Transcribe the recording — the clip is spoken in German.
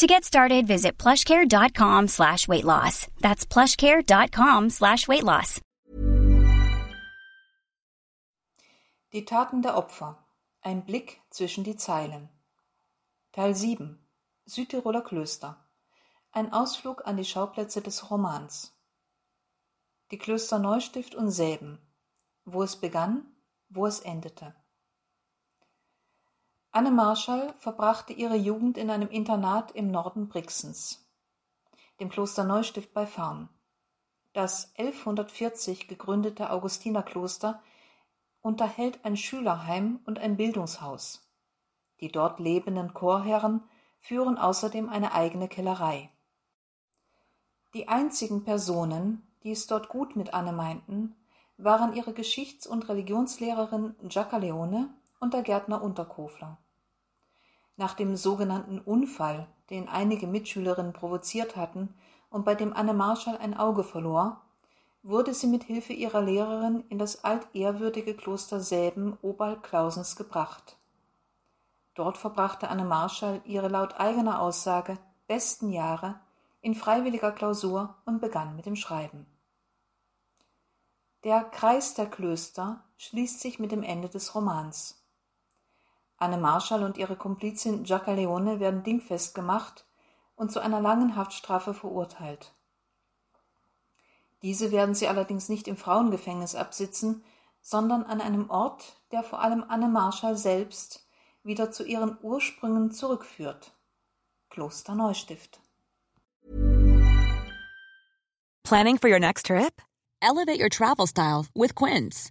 To get started, visit plushcare.com slash weight loss. That's plushcare.com slash weight loss. Die Taten der Opfer. Ein Blick zwischen die Zeilen. Teil 7. Südtiroler Klöster. Ein Ausflug an die Schauplätze des Romans. Die Klöster Neustift und Säben. Wo es begann, wo es endete. Anne Marschall verbrachte ihre Jugend in einem Internat im Norden Brixens, dem Kloster Neustift bei Farn. Das 1140 gegründete Augustinerkloster unterhält ein Schülerheim und ein Bildungshaus. Die dort lebenden Chorherren führen außerdem eine eigene Kellerei. Die einzigen Personen, die es dort gut mit Anne meinten, waren ihre Geschichts- und Religionslehrerin Giacca Leone und der Gärtner Unterkofler. Nach dem sogenannten Unfall, den einige Mitschülerinnen provoziert hatten und bei dem Anne Marschall ein Auge verlor, wurde sie mit Hilfe ihrer Lehrerin in das altehrwürdige Kloster Säben oberhalb Clausens gebracht. Dort verbrachte Anne Marschall ihre laut eigener Aussage besten Jahre in freiwilliger Klausur und begann mit dem Schreiben. Der Kreis der Klöster schließt sich mit dem Ende des Romans. Anne Marschall und ihre Komplizin Giacca Leone werden dingfest gemacht und zu einer langen Haftstrafe verurteilt. Diese werden sie allerdings nicht im Frauengefängnis absitzen, sondern an einem Ort, der vor allem Anne Marschall selbst wieder zu ihren Ursprüngen zurückführt. Kloster Neustift. Planning for your next trip? Elevate your travel style with Quince.